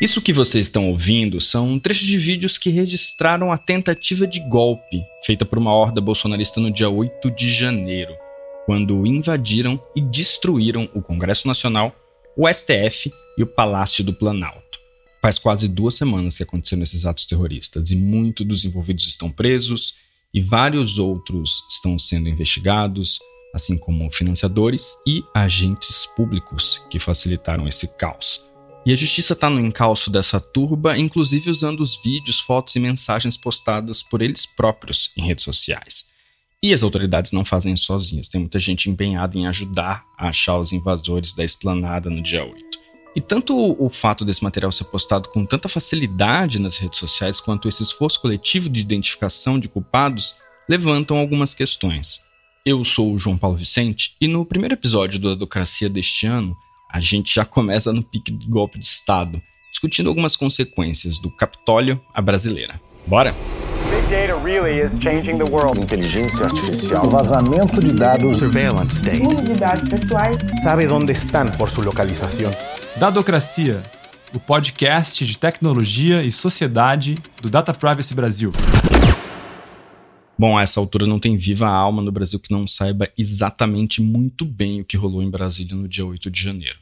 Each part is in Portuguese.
Isso que vocês estão ouvindo são trechos de vídeos que registraram a tentativa de golpe feita por uma horda bolsonarista no dia 8 de janeiro, quando invadiram e destruíram o Congresso Nacional, o STF e o Palácio do Planalto. Faz quase duas semanas que aconteceram esses atos terroristas e muitos dos envolvidos estão presos e vários outros estão sendo investigados, assim como financiadores e agentes públicos que facilitaram esse caos. E a justiça está no encalço dessa turba, inclusive usando os vídeos, fotos e mensagens postadas por eles próprios em redes sociais. E as autoridades não fazem sozinhas, tem muita gente empenhada em ajudar a achar os invasores da esplanada no dia 8. E tanto o fato desse material ser postado com tanta facilidade nas redes sociais, quanto esse esforço coletivo de identificação de culpados levantam algumas questões. Eu sou o João Paulo Vicente e no primeiro episódio do Adocracia deste ano, a gente já começa no pique do golpe de Estado, discutindo algumas consequências do Capitólio à brasileira. Bora? Big data really is changing the world. Inteligência artificial. O vazamento de dados. Surveillance state. Uso de dados pessoais. Sabe onde estão por sua localização. Dadocracia, o podcast de tecnologia e sociedade do Data Privacy Brasil. Bom, a essa altura não tem viva alma no Brasil que não saiba exatamente muito bem o que rolou em Brasília no dia 8 de janeiro.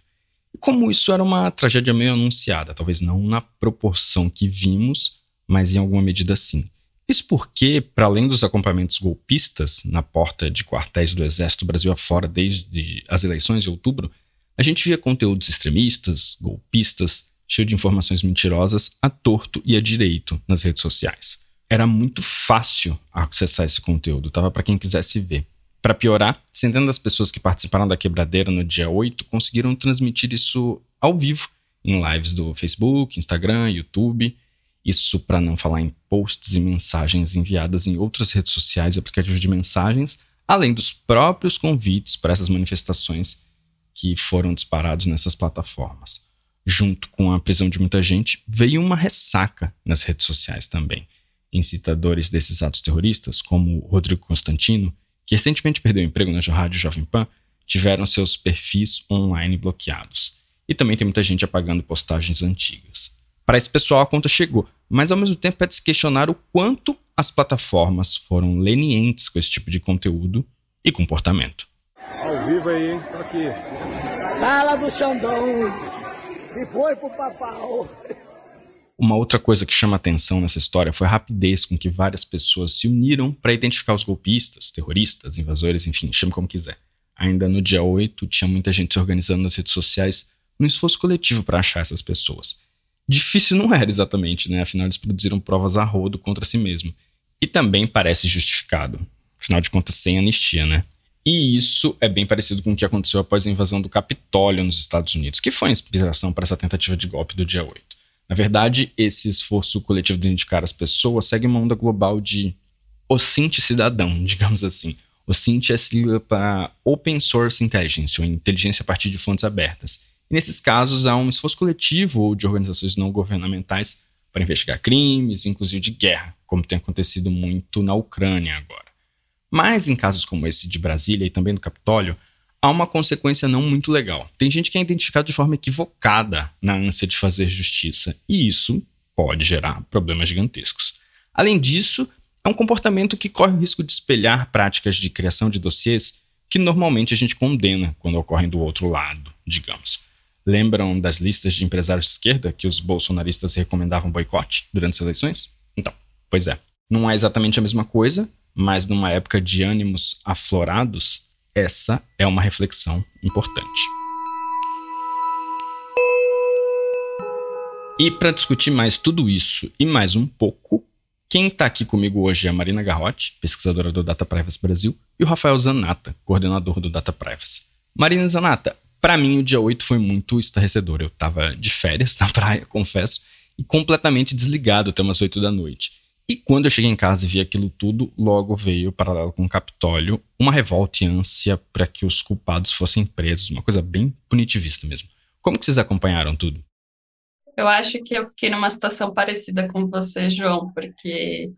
E como isso era uma tragédia meio anunciada, talvez não na proporção que vimos, mas em alguma medida sim. Isso porque, para além dos acompanhamentos golpistas na porta de quartéis do Exército Brasil afora desde as eleições de outubro, a gente via conteúdos extremistas, golpistas, cheio de informações mentirosas a torto e a direito nas redes sociais. Era muito fácil acessar esse conteúdo, tava para quem quisesse ver. Para piorar, centenas das pessoas que participaram da quebradeira no dia 8 conseguiram transmitir isso ao vivo em lives do Facebook, Instagram, YouTube isso para não falar em posts e mensagens enviadas em outras redes sociais e aplicativos de mensagens, além dos próprios convites para essas manifestações que foram disparados nessas plataformas. Junto com a prisão de muita gente, veio uma ressaca nas redes sociais também. Incitadores desses atos terroristas, como Rodrigo Constantino, que recentemente perdeu emprego na Rádio Jovem Pan, tiveram seus perfis online bloqueados. E também tem muita gente apagando postagens antigas. Para esse pessoal, a conta chegou, mas ao mesmo tempo é de se questionar o quanto as plataformas foram lenientes com esse tipo de conteúdo e comportamento. Ao vivo aí, hein? Tô aqui. Sala do Xandão, que foi pro papau. Uma outra coisa que chama atenção nessa história foi a rapidez com que várias pessoas se uniram para identificar os golpistas, terroristas, invasores, enfim, chame como quiser. Ainda no dia 8, tinha muita gente se organizando nas redes sociais num esforço coletivo para achar essas pessoas. Difícil não era exatamente, né? Afinal, eles produziram provas a rodo contra si mesmo. E também parece justificado. Afinal de contas, sem anistia, né? E isso é bem parecido com o que aconteceu após a invasão do Capitólio nos Estados Unidos, que foi a inspiração para essa tentativa de golpe do dia 8. Na verdade, esse esforço coletivo de indicar as pessoas segue uma onda global de OSINT cidadão, digamos assim. OSINT é sigla para Open Source Intelligence, ou inteligência a partir de fontes abertas. E nesses casos, há um esforço coletivo ou de organizações não governamentais para investigar crimes, inclusive de guerra, como tem acontecido muito na Ucrânia agora. Mas em casos como esse de Brasília e também do Capitólio, há uma consequência não muito legal. Tem gente que é identificado de forma equivocada na ânsia de fazer justiça, e isso pode gerar problemas gigantescos. Além disso, é um comportamento que corre o risco de espelhar práticas de criação de dossiês que normalmente a gente condena quando ocorrem do outro lado, digamos. Lembram das listas de empresários de esquerda que os bolsonaristas recomendavam boicote durante as eleições? Então, pois é. Não é exatamente a mesma coisa, mas numa época de ânimos aflorados, essa é uma reflexão importante. E para discutir mais tudo isso e mais um pouco, quem está aqui comigo hoje é a Marina Garrotti, pesquisadora do Data Privacy Brasil, e o Rafael Zanata, coordenador do Data Privacy. Marina Zanata, para mim, o dia 8 foi muito estarrecedor. Eu tava de férias na praia, confesso, e completamente desligado até umas 8 da noite. E quando eu cheguei em casa e vi aquilo tudo, logo veio, paralelo com o Capitólio, uma revolta e ânsia para que os culpados fossem presos, uma coisa bem punitivista mesmo. Como que vocês acompanharam tudo? Eu acho que eu fiquei numa situação parecida com você, João, porque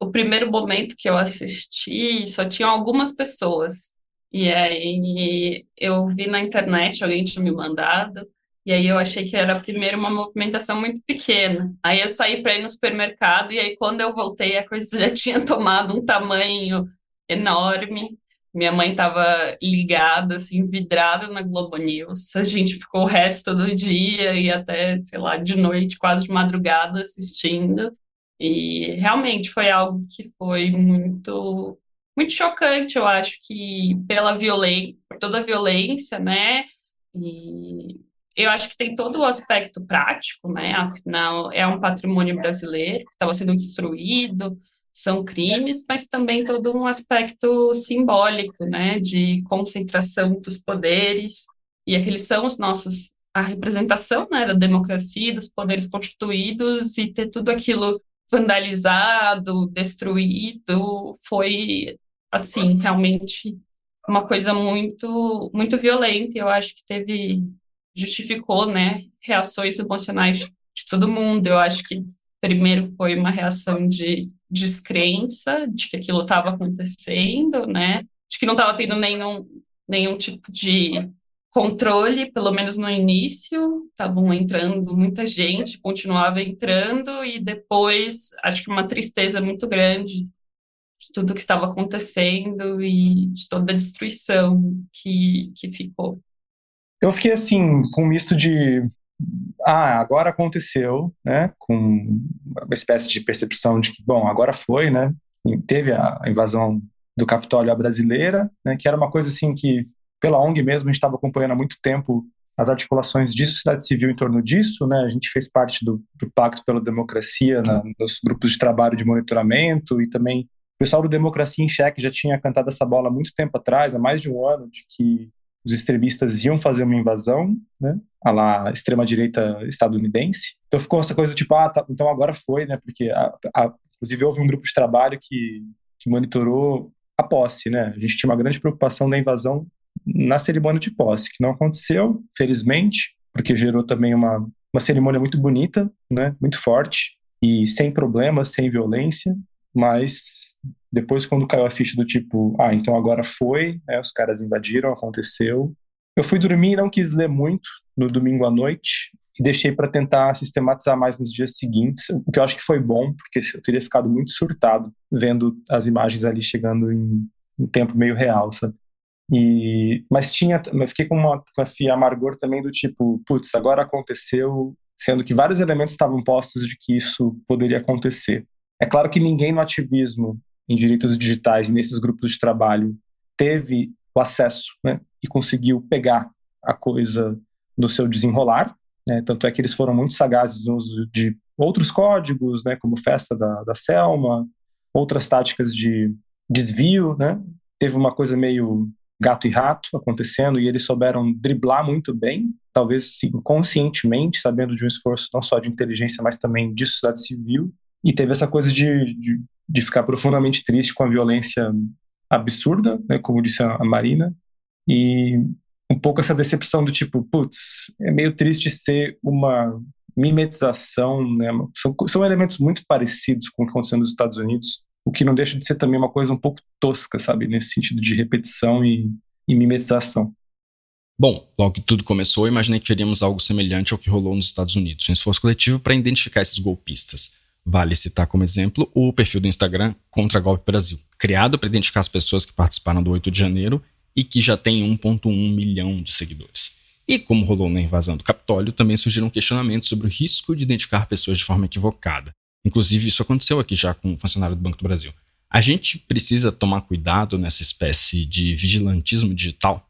o primeiro momento que eu assisti só tinham algumas pessoas e aí eu vi na internet, alguém tinha me mandado, E aí eu achei que era primeiro uma movimentação muito pequena. Aí eu saí para ir no supermercado e aí quando eu voltei a coisa já tinha tomado um tamanho enorme. Minha mãe estava ligada, assim, vidrada na Globo News. A gente ficou o resto do dia e até, sei lá, de noite, quase de madrugada assistindo. E realmente foi algo que foi muito muito chocante, eu acho que pela violência, por toda a violência, né? E eu acho que tem todo o aspecto prático, né? Afinal, é um patrimônio brasileiro que estava sendo destruído, são crimes, mas também todo um aspecto simbólico, né? De concentração dos poderes, e aqueles são os nossos a representação né, da democracia, dos poderes constituídos e ter tudo aquilo vandalizado, destruído, foi assim, realmente uma coisa muito muito violenta. Eu acho que teve justificou, né, reações emocionais de todo mundo. Eu acho que primeiro foi uma reação de descrença de que aquilo estava acontecendo, né, de que não estava tendo nenhum nenhum tipo de controle, pelo menos no início, estavam entrando muita gente, continuava entrando, e depois acho que uma tristeza muito grande de tudo que estava acontecendo e de toda a destruição que, que ficou. Eu fiquei assim, com um misto de ah, agora aconteceu, né, com uma espécie de percepção de que, bom, agora foi, né, teve a invasão do Capitólio à brasileira, né, que era uma coisa assim que pela ONG mesmo, a gente estava acompanhando há muito tempo as articulações de sociedade civil em torno disso, né? A gente fez parte do, do Pacto pela Democracia na, nos grupos de trabalho de monitoramento e também o pessoal do Democracia em Cheque já tinha cantado essa bola há muito tempo atrás, há mais de um ano, de que os extremistas iam fazer uma invasão, né? A lá extrema-direita estadunidense. Então ficou essa coisa tipo, ah, tá, então agora foi, né? Porque, a, a, inclusive, houve um grupo de trabalho que, que monitorou a posse, né? A gente tinha uma grande preocupação da invasão na cerimônia de posse, que não aconteceu, felizmente, porque gerou também uma, uma cerimônia muito bonita, né, muito forte, e sem problemas, sem violência, mas depois quando caiu a ficha do tipo, ah, então agora foi, né, os caras invadiram, aconteceu. Eu fui dormir e não quis ler muito no domingo à noite, e deixei para tentar sistematizar mais nos dias seguintes, o que eu acho que foi bom, porque eu teria ficado muito surtado vendo as imagens ali chegando em, em tempo meio real, sabe? E, mas tinha, mas fiquei com, uma, com esse amargor também do tipo, putz, agora aconteceu, sendo que vários elementos estavam postos de que isso poderia acontecer. É claro que ninguém no ativismo em direitos digitais nesses grupos de trabalho teve o acesso né, e conseguiu pegar a coisa no seu desenrolar. Né, tanto é que eles foram muito sagazes no uso de outros códigos, né, como festa da, da Selma, outras táticas de desvio. Né, teve uma coisa meio gato e rato acontecendo e eles souberam driblar muito bem, talvez conscientemente, sabendo de um esforço não só de inteligência, mas também de sociedade civil. E teve essa coisa de, de, de ficar profundamente triste com a violência absurda, né, como disse a Marina, e um pouco essa decepção do tipo, putz, é meio triste ser uma mimetização, né? São, são elementos muito parecidos com o que aconteceu nos Estados Unidos, o que não deixa de ser também uma coisa um pouco tosca, sabe? Nesse sentido de repetição e, e mimetização. Bom, logo que tudo começou, imaginei que veríamos algo semelhante ao que rolou nos Estados Unidos, um esforço coletivo para identificar esses golpistas. Vale citar como exemplo o perfil do Instagram Contra Golpe Brasil, criado para identificar as pessoas que participaram do 8 de janeiro e que já tem 1,1 milhão de seguidores. E como rolou na invasão do Capitólio, também surgiram questionamentos sobre o risco de identificar pessoas de forma equivocada. Inclusive, isso aconteceu aqui já com um funcionário do Banco do Brasil. A gente precisa tomar cuidado nessa espécie de vigilantismo digital?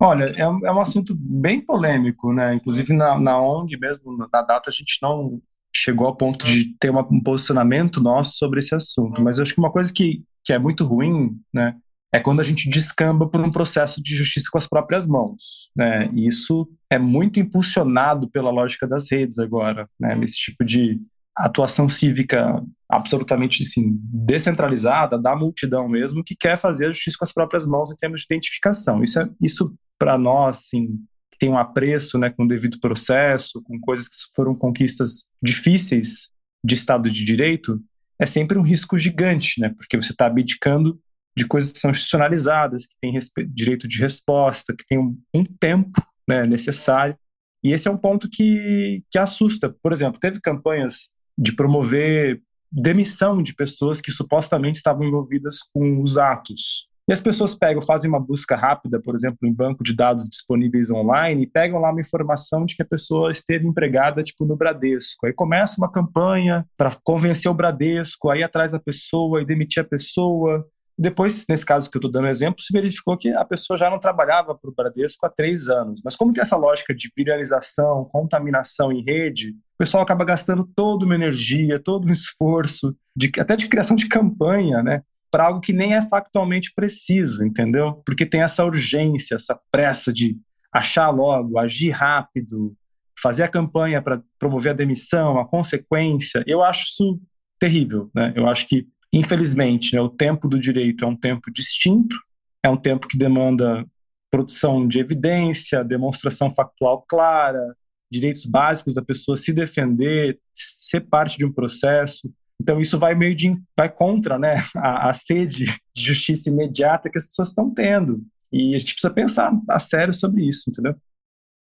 Olha, é um, é um assunto bem polêmico, né? Inclusive na, na ONG mesmo, na data, a gente não chegou ao ponto de ter uma, um posicionamento nosso sobre esse assunto. Mas eu acho que uma coisa que, que é muito ruim, né? É quando a gente descamba por um processo de justiça com as próprias mãos, né? E isso é muito impulsionado pela lógica das redes agora, né? Nesse tipo de atuação cívica absolutamente assim, descentralizada, da multidão mesmo, que quer fazer a justiça com as próprias mãos em termos de identificação. Isso, é, isso para nós, assim, que tem um apreço, né, com o devido processo, com coisas que foram conquistas difíceis de Estado de Direito, é sempre um risco gigante, né, porque você está abdicando de coisas que são institucionalizadas, que têm direito de resposta, que tem um, um tempo né, necessário E esse é um ponto que, que assusta. Por exemplo, teve campanhas de promover demissão de pessoas que supostamente estavam envolvidas com os atos. E as pessoas pegam, fazem uma busca rápida, por exemplo, em banco de dados disponíveis online, e pegam lá uma informação de que a pessoa esteve empregada, tipo, no Bradesco. Aí começa uma campanha para convencer o Bradesco, aí atrás da pessoa e demitir a pessoa. Depois, nesse caso que eu estou dando exemplo, se verificou que a pessoa já não trabalhava para o Bradesco há três anos. Mas como tem essa lógica de viralização, contaminação em rede, o pessoal acaba gastando toda uma energia, todo um esforço, de, até de criação de campanha, né? Para algo que nem é factualmente preciso, entendeu? Porque tem essa urgência, essa pressa de achar logo, agir rápido, fazer a campanha para promover a demissão, a consequência. Eu acho isso terrível, né? Eu acho que Infelizmente, né, o tempo do direito é um tempo distinto, é um tempo que demanda produção de evidência, demonstração factual clara, direitos básicos da pessoa se defender, ser parte de um processo. Então isso vai meio de vai contra, né, a, a sede de justiça imediata que as pessoas estão tendo. E a gente precisa pensar a sério sobre isso, entendeu?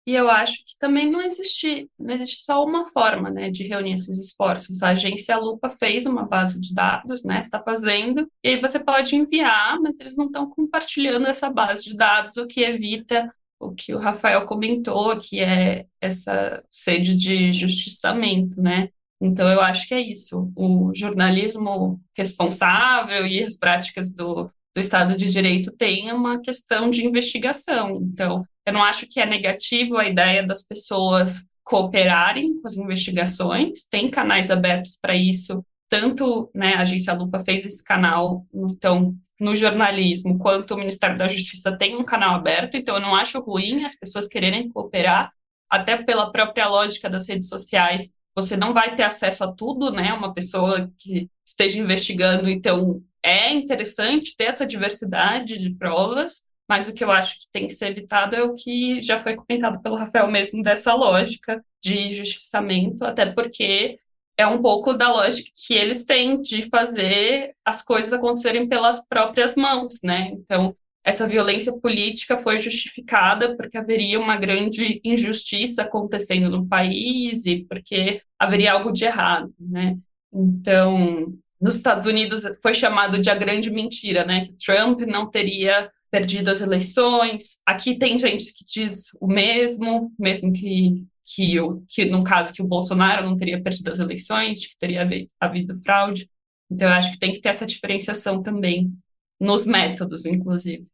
E eu acho que também não existe, não existe só uma forma, né, de reunir esses esforços. A agência Lupa fez uma base de dados, né, está fazendo, e aí você pode enviar, mas eles não estão compartilhando essa base de dados, o que evita o que o Rafael comentou, que é essa sede de justiçamento, né? Então, eu acho que é isso. O jornalismo responsável e as práticas do, do Estado de Direito têm uma questão de investigação. Então, eu não acho que é negativo a ideia das pessoas cooperarem com as investigações, tem canais abertos para isso, tanto né, a Agência Lupa fez esse canal, então, no jornalismo, quanto o Ministério da Justiça tem um canal aberto, então eu não acho ruim as pessoas quererem cooperar, até pela própria lógica das redes sociais, você não vai ter acesso a tudo, né? Uma pessoa que esteja investigando, então é interessante ter essa diversidade de provas, mas o que eu acho que tem que ser evitado é o que já foi comentado pelo Rafael mesmo, dessa lógica de justiçamento, até porque é um pouco da lógica que eles têm de fazer as coisas acontecerem pelas próprias mãos, né? Então, essa violência política foi justificada porque haveria uma grande injustiça acontecendo no país e porque haveria algo de errado, né? Então, nos Estados Unidos foi chamado de a grande mentira, né? Que Trump não teria perdido as eleições. Aqui tem gente que diz o mesmo, mesmo que que, o, que no caso que o Bolsonaro não teria perdido as eleições, que teria havido fraude. Então, eu acho que tem que ter essa diferenciação também nos métodos, inclusive.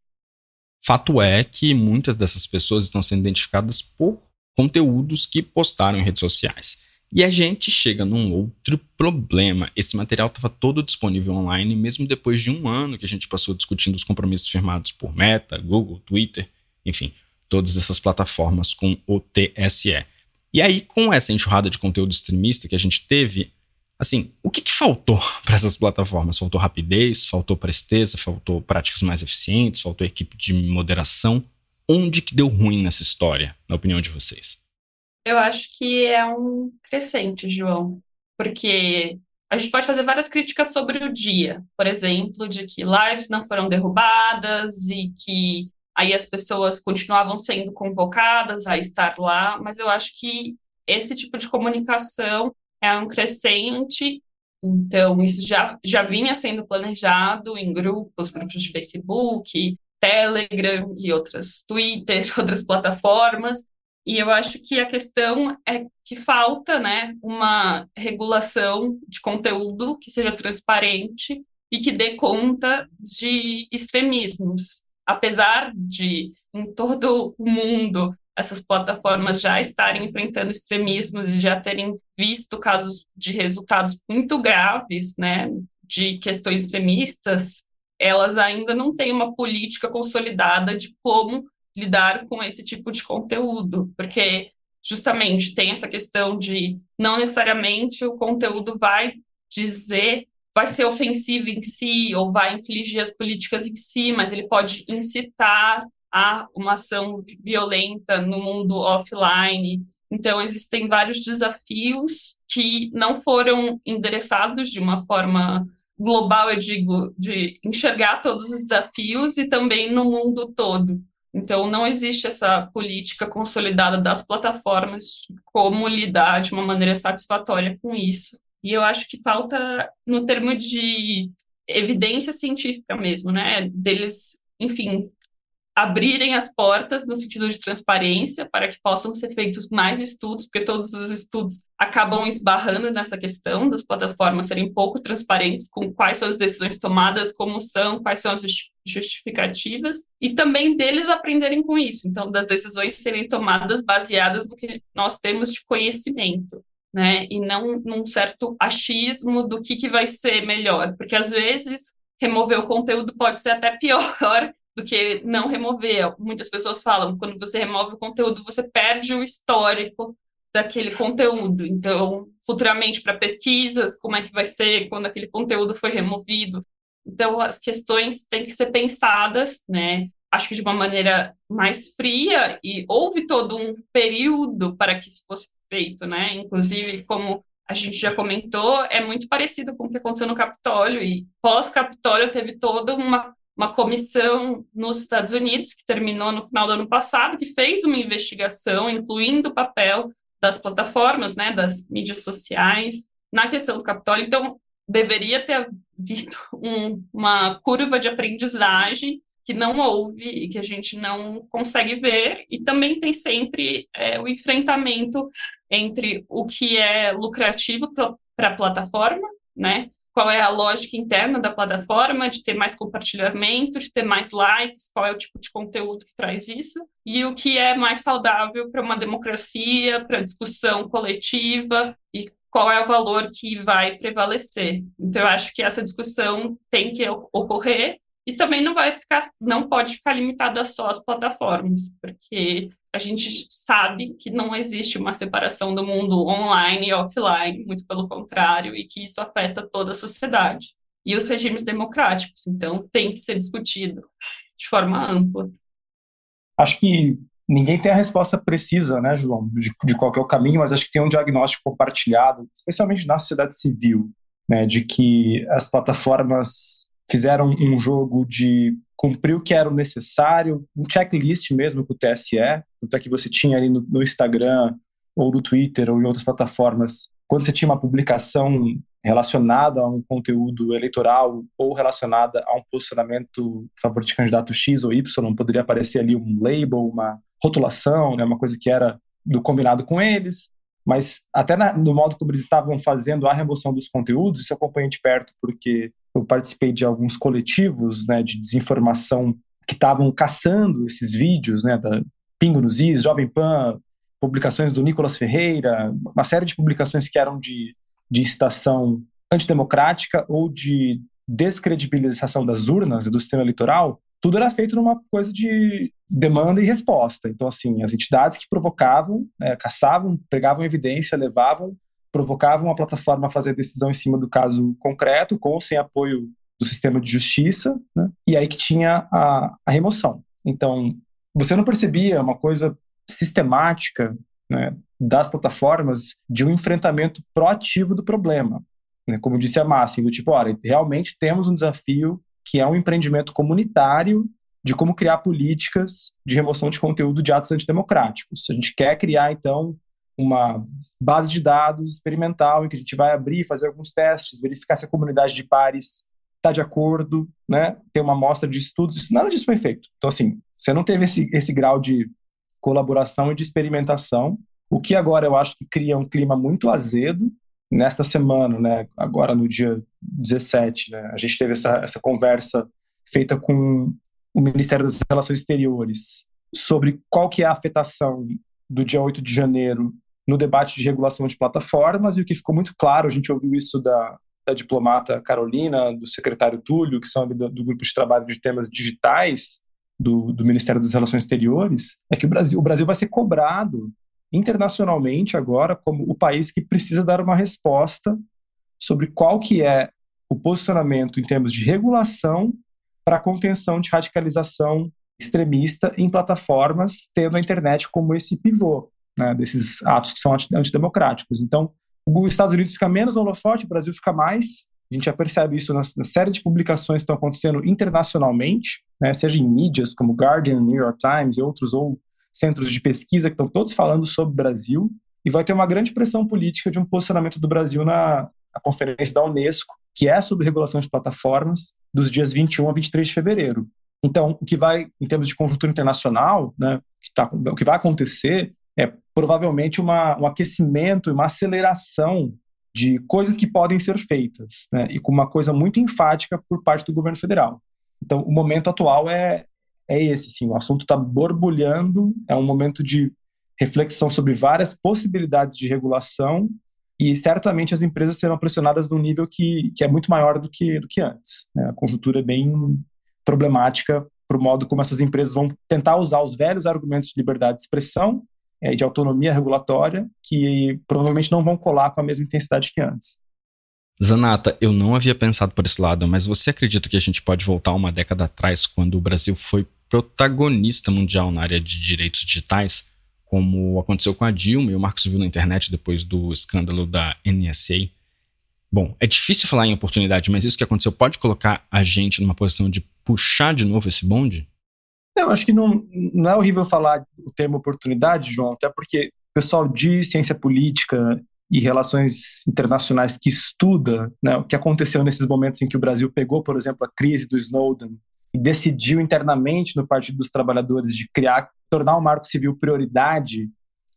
Fato é que muitas dessas pessoas estão sendo identificadas por conteúdos que postaram em redes sociais. E a gente chega num outro problema. Esse material estava todo disponível online, mesmo depois de um ano que a gente passou discutindo os compromissos firmados por Meta, Google, Twitter, enfim, todas essas plataformas com o TSE. E aí, com essa enxurrada de conteúdo extremista que a gente teve, assim, o que, que faltou para essas plataformas? Faltou rapidez, faltou presteza, faltou práticas mais eficientes, faltou equipe de moderação? Onde que deu ruim nessa história, na opinião de vocês? Eu acho que é um crescente, João, porque a gente pode fazer várias críticas sobre o dia, por exemplo, de que lives não foram derrubadas e que aí as pessoas continuavam sendo convocadas a estar lá, mas eu acho que esse tipo de comunicação é um crescente, então isso já, já vinha sendo planejado em grupos, grupos de Facebook, Telegram e outras, Twitter, outras plataformas, e eu acho que a questão é que falta né, uma regulação de conteúdo que seja transparente e que dê conta de extremismos. Apesar de, em todo o mundo, essas plataformas já estarem enfrentando extremismos e já terem visto casos de resultados muito graves, né, de questões extremistas, elas ainda não têm uma política consolidada de como lidar com esse tipo de conteúdo, porque justamente tem essa questão de não necessariamente o conteúdo vai dizer, vai ser ofensivo em si ou vai infligir as políticas em si, mas ele pode incitar a uma ação violenta no mundo offline. Então, existem vários desafios que não foram endereçados de uma forma global, eu digo, de enxergar todos os desafios e também no mundo todo. Então, não existe essa política consolidada das plataformas de como lidar de uma maneira satisfatória com isso. E eu acho que falta, no termo de evidência científica mesmo, né? Deles, enfim, abrirem as portas no sentido de transparência para que possam ser feitos mais estudos, porque todos os estudos acabam esbarrando nessa questão das plataformas serem pouco transparentes com quais são as decisões tomadas, como são, quais são as justificativas, e também deles aprenderem com isso, então das decisões serem tomadas baseadas no que nós temos de conhecimento. Né, e não num certo achismo do que, que vai ser melhor, porque às vezes remover o conteúdo pode ser até pior do que não remover. Muitas pessoas falam, quando você remove o conteúdo, você perde o histórico daquele conteúdo. Então, futuramente para pesquisas, como é que vai ser quando aquele conteúdo foi removido. Então, as questões têm que ser pensadas, né? Acho que de uma maneira mais fria e houve todo um período para que isso fosse feito, né? Inclusive, como a gente já comentou, é muito parecido com o que aconteceu no Capitólio e pós-Capitólio teve toda uma uma comissão nos Estados Unidos, que terminou no final do ano passado, que fez uma investigação, incluindo o papel das plataformas, né, das mídias sociais, na questão do Capitólio. Então, deveria ter havido um, uma curva de aprendizagem que não houve e que a gente não consegue ver, e também tem sempre é, o enfrentamento entre o que é lucrativo para a plataforma, né, qual é a lógica interna da plataforma, de ter mais compartilhamento, de ter mais likes, qual é o tipo de conteúdo que traz isso, e o que é mais saudável para uma democracia, para discussão coletiva, e qual é o valor que vai prevalecer. Então, eu acho que essa discussão tem que ocorrer, e também não vai ficar, não pode ficar limitada só às plataformas, porque a gente sabe que não existe uma separação do mundo online e offline, muito pelo contrário, e que isso afeta toda a sociedade. E os regimes democráticos, então, tem que ser discutido de forma ampla. Acho que ninguém tem a resposta precisa, né, João, de, de qual é o caminho, mas acho que tem um diagnóstico compartilhado, especialmente na sociedade civil, né, de que as plataformas fizeram um jogo de cumprir o que era necessário, um checklist mesmo com o TSE, tanto é que você tinha ali no, no Instagram ou no Twitter ou em outras plataformas, quando você tinha uma publicação relacionada a um conteúdo eleitoral ou relacionada a um posicionamento a favor de candidato X ou Y, poderia aparecer ali um label, uma rotulação, né, uma coisa que era do combinado com eles, mas até na, no modo como eles estavam fazendo a remoção dos conteúdos, isso eu acompanhei de perto porque eu participei de alguns coletivos né, de desinformação que estavam caçando esses vídeos, né, da Pingo nos Is, Jovem Pan, publicações do Nicolas Ferreira, uma série de publicações que eram de, de estação antidemocrática ou de descredibilização das urnas e do sistema eleitoral, tudo era feito numa coisa de demanda e resposta. Então, assim, as entidades que provocavam, né, caçavam, pegavam evidência, levavam provocavam a plataforma a fazer decisão em cima do caso concreto, com ou sem apoio do sistema de justiça, né? e aí que tinha a, a, remoção. Então, você não percebia uma coisa sistemática né, das plataformas de um enfrentamento proativo do problema. Né? Como disse a Márcia, do tipo, olha, realmente temos um desafio que é um empreendimento comunitário de como criar políticas de remoção de conteúdo de atos antidemocráticos. A gente quer criar, então, uma base de dados experimental em que a gente vai abrir, fazer alguns testes, verificar se a comunidade de pares está de acordo, né? Ter uma amostra de estudos, nada disso foi feito. Então, assim, você não teve esse, esse grau de colaboração e de experimentação, o que agora eu acho que cria um clima muito azedo. Nesta semana, né, agora no dia 17, né, a gente teve essa, essa conversa feita com o Ministério das Relações Exteriores sobre qual que é a afetação do dia 8 de janeiro no debate de regulação de plataformas, e o que ficou muito claro, a gente ouviu isso da, da diplomata Carolina, do secretário Túlio, que são do, do grupo de trabalho de temas digitais do, do, Ministério das Relações Exteriores, é que o Brasil, o Brasil vai ser cobrado internacionalmente agora como o país que precisa dar uma resposta sobre qual que é o posicionamento em termos de regulação para contenção de radicalização extremista em plataformas, tendo a internet como esse pivô né, desses atos que são antidemocráticos. Então, os Estados Unidos fica menos holofote, o Brasil fica mais. A gente já percebe isso na, na série de publicações que estão acontecendo internacionalmente, né, seja em mídias como Guardian, New York Times e outros, ou centros de pesquisa que estão todos falando sobre o Brasil, e vai ter uma grande pressão política de um posicionamento do Brasil na, na conferência da Unesco, que é sobre regulação de plataformas, dos dias 21 a 23 de fevereiro. Então, o que vai, em termos de conjuntura internacional, né, que tá, o que vai acontecer é provavelmente uma, um aquecimento e uma aceleração de coisas que podem ser feitas, né, e com uma coisa muito enfática por parte do governo federal. Então, o momento atual é, é esse, sim, o assunto está borbulhando, é um momento de reflexão sobre várias possibilidades de regulação e certamente as empresas serão pressionadas num nível que, que é muito maior do que, do que antes. Né? A conjuntura é bem problemática para o modo como essas empresas vão tentar usar os velhos argumentos de liberdade de expressão é, de autonomia regulatória que provavelmente não vão colar com a mesma intensidade que antes. Zanata, eu não havia pensado por esse lado, mas você acredita que a gente pode voltar uma década atrás, quando o Brasil foi protagonista mundial na área de direitos digitais, como aconteceu com a Dilma e o Marcos viu na internet depois do escândalo da NSA? Bom, é difícil falar em oportunidade, mas isso que aconteceu pode colocar a gente numa posição de puxar de novo esse bonde? Eu acho que não, não é horrível falar o termo oportunidade, João, até porque o pessoal de ciência política e relações internacionais que estuda né, o que aconteceu nesses momentos em que o Brasil pegou, por exemplo, a crise do Snowden e decidiu internamente no Partido dos Trabalhadores de criar, tornar o Marco Civil prioridade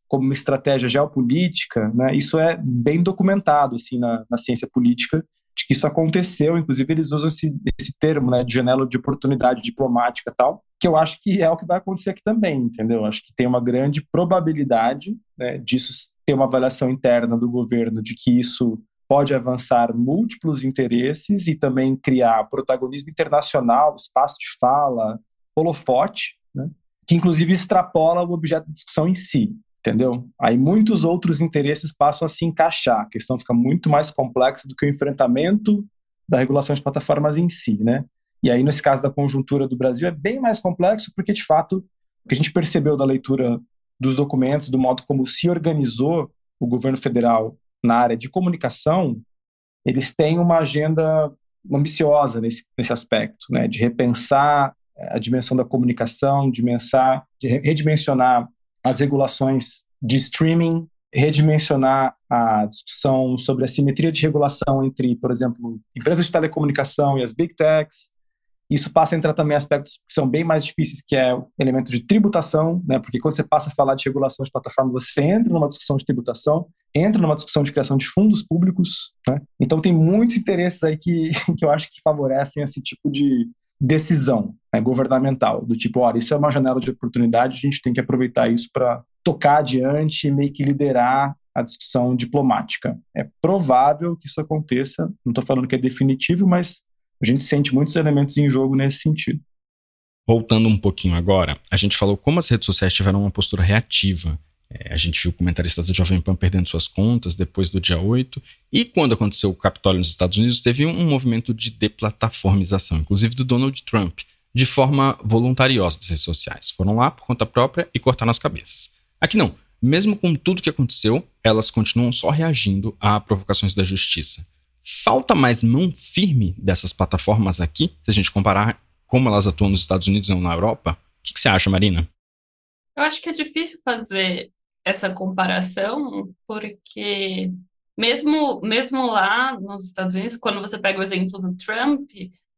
como uma estratégia geopolítica, né, isso é bem documentado assim na, na ciência política de que isso aconteceu, inclusive eles usam esse, esse termo, né, de janela de oportunidade diplomática tal, que eu acho que é o que vai acontecer aqui também, entendeu? Acho que tem uma grande probabilidade né, disso ter uma avaliação interna do governo de que isso pode avançar múltiplos interesses e também criar protagonismo internacional, espaço de fala, holofote, né, que inclusive extrapola o objeto de discussão em si entendeu? Aí muitos outros interesses passam a se encaixar, a questão fica muito mais complexa do que o enfrentamento da regulação de plataformas em si, né? E aí, nesse caso da conjuntura do Brasil, é bem mais complexo, porque, de fato, o que a gente percebeu da leitura dos documentos, do modo como se organizou o governo federal na área de comunicação, eles têm uma agenda ambiciosa nesse, nesse aspecto, né? De repensar a dimensão da comunicação, de, de redimensionar as regulações de streaming, redimensionar a discussão sobre a simetria de regulação entre, por exemplo, empresas de telecomunicação e as big techs. Isso passa a entrar também aspectos que são bem mais difíceis, que é o elemento de tributação, né? porque quando você passa a falar de regulação de plataforma, você entra numa discussão de tributação, entra numa discussão de criação de fundos públicos. Né? Então, tem muitos interesses aí que, que eu acho que favorecem esse tipo de, decisão né, governamental, do tipo, olha, isso é uma janela de oportunidade, a gente tem que aproveitar isso para tocar adiante e meio que liderar a discussão diplomática. É provável que isso aconteça, não estou falando que é definitivo, mas a gente sente muitos elementos em jogo nesse sentido. Voltando um pouquinho agora, a gente falou como as redes sociais tiveram uma postura reativa é, a gente viu comentaristas do Jovem Pan perdendo suas contas depois do dia 8. E quando aconteceu o Capitólio nos Estados Unidos, teve um movimento de deplataformização, inclusive do Donald Trump, de forma voluntariosa das redes sociais. Foram lá por conta própria e cortaram as cabeças. Aqui não. Mesmo com tudo que aconteceu, elas continuam só reagindo a provocações da justiça. Falta mais mão firme dessas plataformas aqui, se a gente comparar como elas atuam nos Estados Unidos ou na Europa? O que, que você acha, Marina? Eu acho que é difícil fazer essa comparação, porque mesmo, mesmo lá nos Estados Unidos, quando você pega o exemplo do Trump,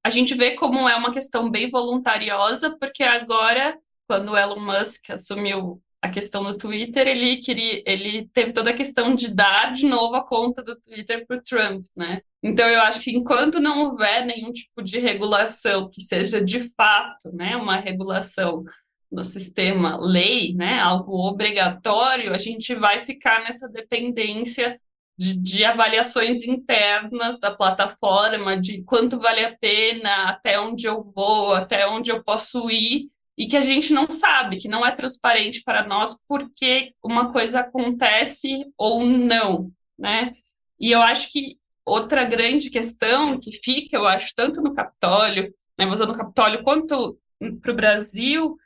a gente vê como é uma questão bem voluntariosa, porque agora, quando o Elon Musk assumiu a questão do Twitter, ele queria, ele teve toda a questão de dar de novo a conta do Twitter para o Trump, né? Então eu acho que enquanto não houver nenhum tipo de regulação que seja de fato, né, uma regulação do sistema lei, né, algo obrigatório, a gente vai ficar nessa dependência de, de, avaliações internas da plataforma, de quanto vale a pena, até onde eu vou, até onde eu posso ir, e que a gente não sabe, que não é transparente para nós porque uma coisa acontece ou não, né? E eu acho que outra grande questão que fica, eu acho, tanto no Capitólio, né, mas no Capitólio quanto para o Brasil,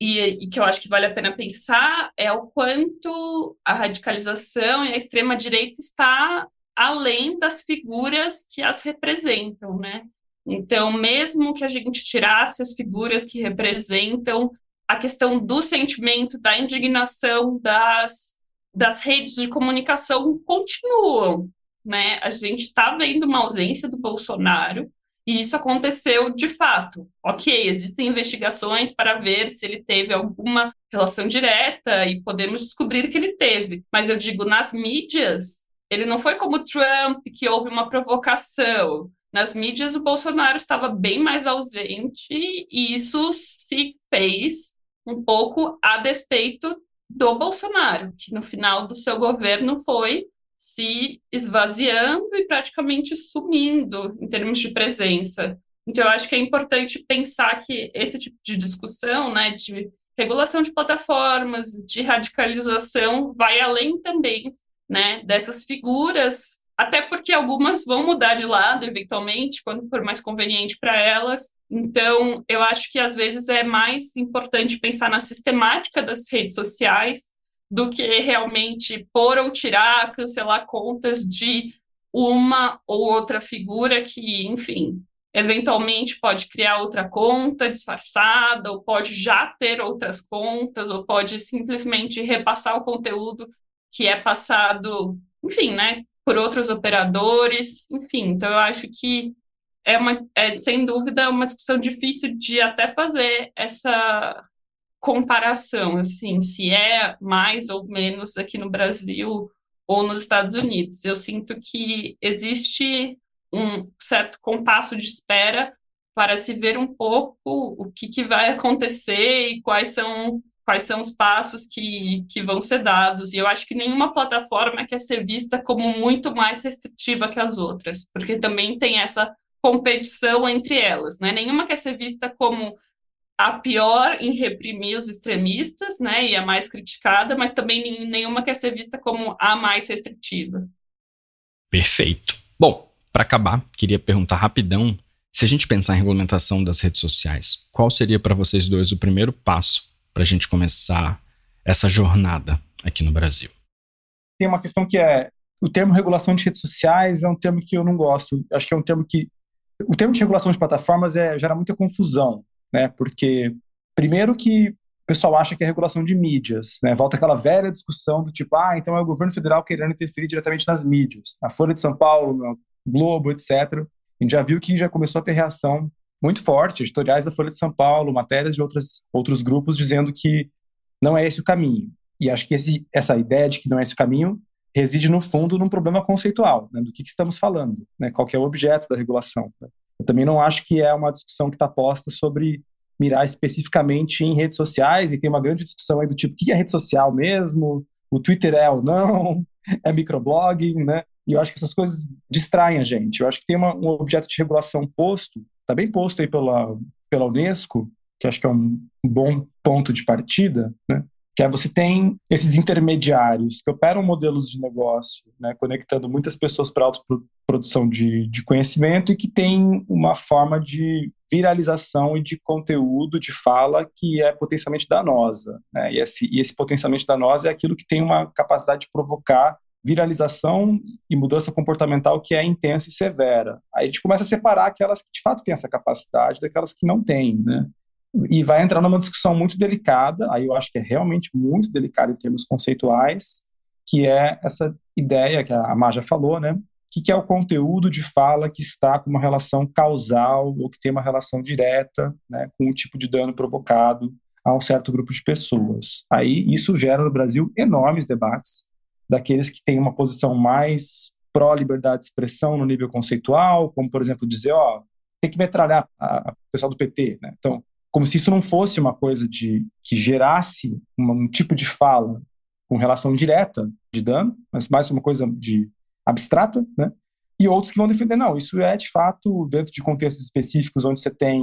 e, e, que eu acho que vale a pena pensar é o quanto a radicalização e a extrema-direita está além das figuras que as representam, né? Então, mesmo que a gente tirasse as figuras que representam a questão do sentimento, da indignação das, das redes de comunicação, continuam. Né? A gente está vendo uma ausência do Bolsonaro, e isso aconteceu de fato. Ok, existem investigações para ver se ele teve alguma relação direta e podemos descobrir que ele teve. Mas eu digo, nas mídias, ele não foi como Trump, que houve uma provocação. Nas mídias, o Bolsonaro estava bem mais ausente e isso se fez um pouco a despeito do Bolsonaro, que no final do seu governo foi se esvaziando e praticamente sumindo em termos de presença. Então, eu acho que é importante pensar que esse tipo de discussão, né, de regulação de plataformas, de radicalização, vai além também, né, dessas figuras, até porque algumas vão mudar de lado eventualmente, quando for mais conveniente para elas. Então, eu acho que às vezes é mais importante pensar na sistemática das redes sociais do que realmente pôr ou tirar, cancelar contas de uma ou outra figura que, enfim, eventualmente pode criar outra conta disfarçada, ou pode já ter outras contas, ou pode simplesmente repassar o conteúdo que é passado, enfim, né, por outros operadores, enfim. Então, eu acho que é, uma, é sem dúvida uma discussão difícil de até fazer essa comparação, assim, se é mais ou menos aqui no Brasil ou nos Estados Unidos. Eu sinto que existe um certo compasso de espera para se ver um pouco o que, que vai acontecer e quais são quais são os passos que, que vão ser dados. E eu acho que nenhuma plataforma quer ser vista como muito mais restritiva que as outras, porque também tem essa competição entre elas, né? Nenhuma quer ser vista como a pior em reprimir os extremistas, né, e a mais criticada, mas também nenhuma quer ser vista como a mais restritiva. Perfeito. Bom, para acabar, queria perguntar rapidão, se a gente pensar em regulamentação das redes sociais, qual seria para vocês dois o primeiro passo para a gente começar essa jornada aqui no Brasil? Tem uma questão que é o termo regulação de redes sociais é um termo que eu não gosto. Acho que é um termo que o termo de regulação de plataformas é, gera muita confusão né? Porque primeiro que o pessoal acha que é regulação de mídias, né? Volta aquela velha discussão do tipo, ah, então é o governo federal querendo interferir diretamente nas mídias, na Folha de São Paulo, no Globo, etc. A gente já viu que já começou a ter reação muito forte, editoriais da Folha de São Paulo, matérias de outras, outros grupos dizendo que não é esse o caminho. E acho que esse, essa ideia de que não é esse o caminho reside, no fundo, num problema conceitual, né, do que, que, estamos falando, né, qual é o objeto da regulação. Né. Eu também não acho que é uma discussão que está posta sobre mirar especificamente em redes sociais, e tem uma grande discussão aí do tipo, o que é rede social mesmo? O Twitter é ou não? É microblogging, né? E eu acho que essas coisas distraem a gente. Eu acho que tem uma, um objeto de regulação posto, está bem posto aí pela, pela Unesco, que acho que é um bom ponto de partida, né? que é você tem esses intermediários que operam modelos de negócio, né, conectando muitas pessoas para a autoprodução de, de conhecimento e que tem uma forma de viralização e de conteúdo, de fala, que é potencialmente danosa. Né, e, esse, e esse potencialmente danoso é aquilo que tem uma capacidade de provocar viralização e mudança comportamental que é intensa e severa. Aí a gente começa a separar aquelas que de fato têm essa capacidade daquelas que não têm, né? e vai entrar numa discussão muito delicada, aí eu acho que é realmente muito delicada em termos conceituais, que é essa ideia que a Maja falou, né? O que é o conteúdo de fala que está com uma relação causal ou que tem uma relação direta né, com o tipo de dano provocado a um certo grupo de pessoas. Aí isso gera no Brasil enormes debates daqueles que têm uma posição mais pró-liberdade de expressão no nível conceitual, como, por exemplo, dizer, ó, tem que metralhar o pessoal do PT, né? Então, como se isso não fosse uma coisa de que gerasse um, um tipo de fala com relação direta de dano, mas mais uma coisa de abstrata, né? E outros que vão defender, não, isso é de fato dentro de contextos específicos onde você tem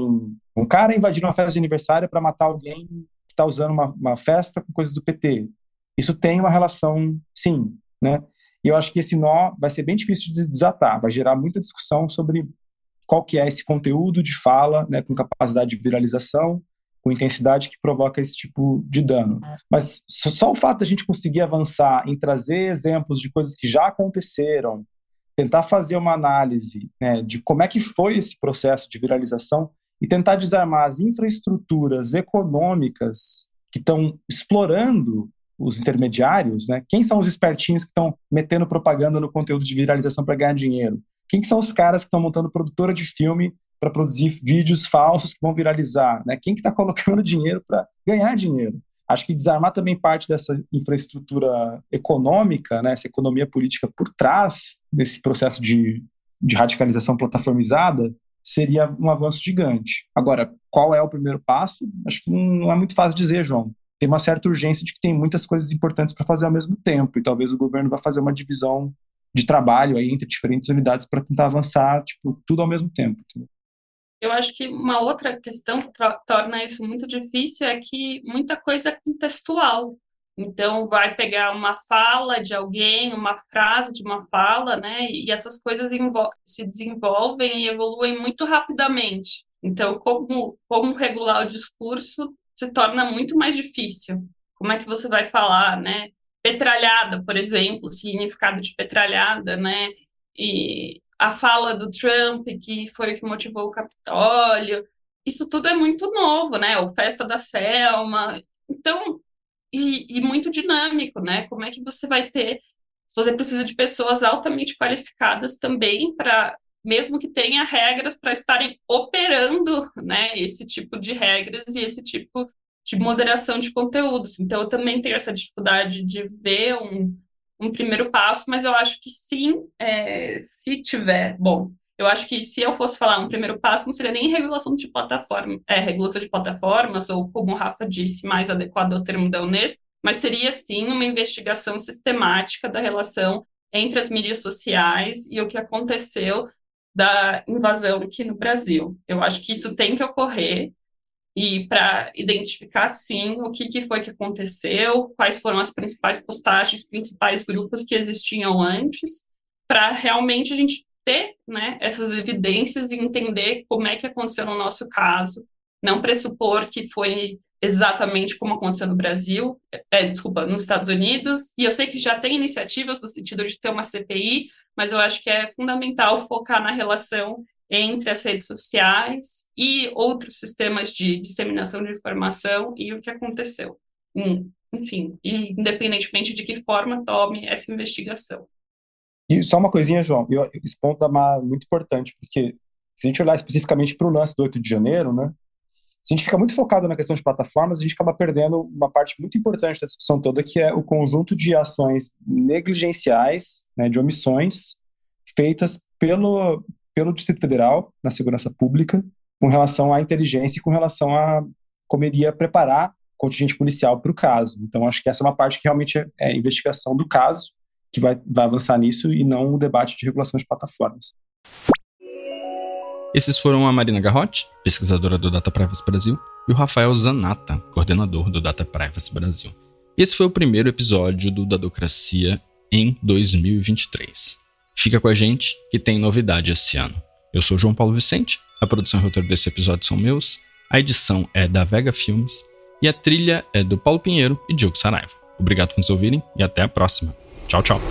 um cara invadindo uma festa de aniversário para matar alguém que está usando uma, uma festa com coisas do PT. Isso tem uma relação, sim, né? E eu acho que esse nó vai ser bem difícil de desatar, vai gerar muita discussão sobre qual que é esse conteúdo de fala, né, com capacidade de viralização, com intensidade que provoca esse tipo de dano. Mas só o fato de a gente conseguir avançar em trazer exemplos de coisas que já aconteceram, tentar fazer uma análise né, de como é que foi esse processo de viralização e tentar desarmar as infraestruturas econômicas que estão explorando os intermediários, né? Quem são os espertinhos que estão metendo propaganda no conteúdo de viralização para ganhar dinheiro? Quem são os caras que estão montando produtora de filme para produzir vídeos falsos que vão viralizar? Né? Quem que está colocando dinheiro para ganhar dinheiro? Acho que desarmar também parte dessa infraestrutura econômica, né, essa economia política por trás desse processo de, de radicalização plataformizada, seria um avanço gigante. Agora, qual é o primeiro passo? Acho que não é muito fácil dizer, João. Tem uma certa urgência de que tem muitas coisas importantes para fazer ao mesmo tempo, e talvez o governo vá fazer uma divisão de trabalho aí entre diferentes unidades para tentar avançar, tipo, tudo ao mesmo tempo. Eu acho que uma outra questão que torna isso muito difícil é que muita coisa é contextual. Então, vai pegar uma fala de alguém, uma frase de uma fala, né? E essas coisas se desenvolvem e evoluem muito rapidamente. Então, como, como regular o discurso se torna muito mais difícil. Como é que você vai falar, né? Petralhada, por exemplo, o significado de petralhada, né? E a fala do Trump, que foi o que motivou o Capitólio. Isso tudo é muito novo, né? O Festa da Selma. Então, e, e muito dinâmico, né? Como é que você vai ter. Você precisa de pessoas altamente qualificadas também para mesmo que tenha regras para estarem operando né, esse tipo de regras e esse tipo de moderação de conteúdos. Então, eu também tenho essa dificuldade de ver um, um primeiro passo, mas eu acho que sim, é, se tiver, bom, eu acho que se eu fosse falar um primeiro passo, não seria nem regulação de plataforma, é, regulação de plataformas, ou como o Rafa disse, mais adequado ao termo da Unesco, mas seria sim uma investigação sistemática da relação entre as mídias sociais e o que aconteceu da invasão aqui no Brasil. Eu acho que isso tem que ocorrer, e para identificar sim o que, que foi que aconteceu, quais foram as principais postagens, principais grupos que existiam antes, para realmente a gente ter né, essas evidências e entender como é que aconteceu no nosso caso, não pressupor que foi exatamente como aconteceu no Brasil, é, desculpa, nos Estados Unidos, e eu sei que já tem iniciativas no sentido de ter uma CPI, mas eu acho que é fundamental focar na relação entre as redes sociais e outros sistemas de disseminação de informação e o que aconteceu. Enfim, independentemente de que forma tome essa investigação. E só uma coisinha, João, eu, esse ponto é muito importante, porque se a gente olhar especificamente para o lance do 8 de janeiro, né, se a gente fica muito focado na questão de plataformas, a gente acaba perdendo uma parte muito importante da discussão toda, que é o conjunto de ações negligenciais, né, de omissões, feitas pelo, pelo Distrito Federal na segurança pública com relação à inteligência e com relação a como iria preparar contingente policial para o caso. Então, acho que essa é uma parte que realmente é, é investigação do caso que vai, vai avançar nisso e não o debate de regulação de plataformas. Esses foram a Marina Garrotti, pesquisadora do Data Privacy Brasil, e o Rafael Zanata, coordenador do Data Privacy Brasil. Esse foi o primeiro episódio do Dadocracia em 2023. Fica com a gente que tem novidade esse ano. Eu sou João Paulo Vicente, a produção e roteiro desse episódio são meus, a edição é da Vega Filmes e a trilha é do Paulo Pinheiro e Diogo Saraiva. Obrigado por nos ouvirem e até a próxima. Tchau, tchau.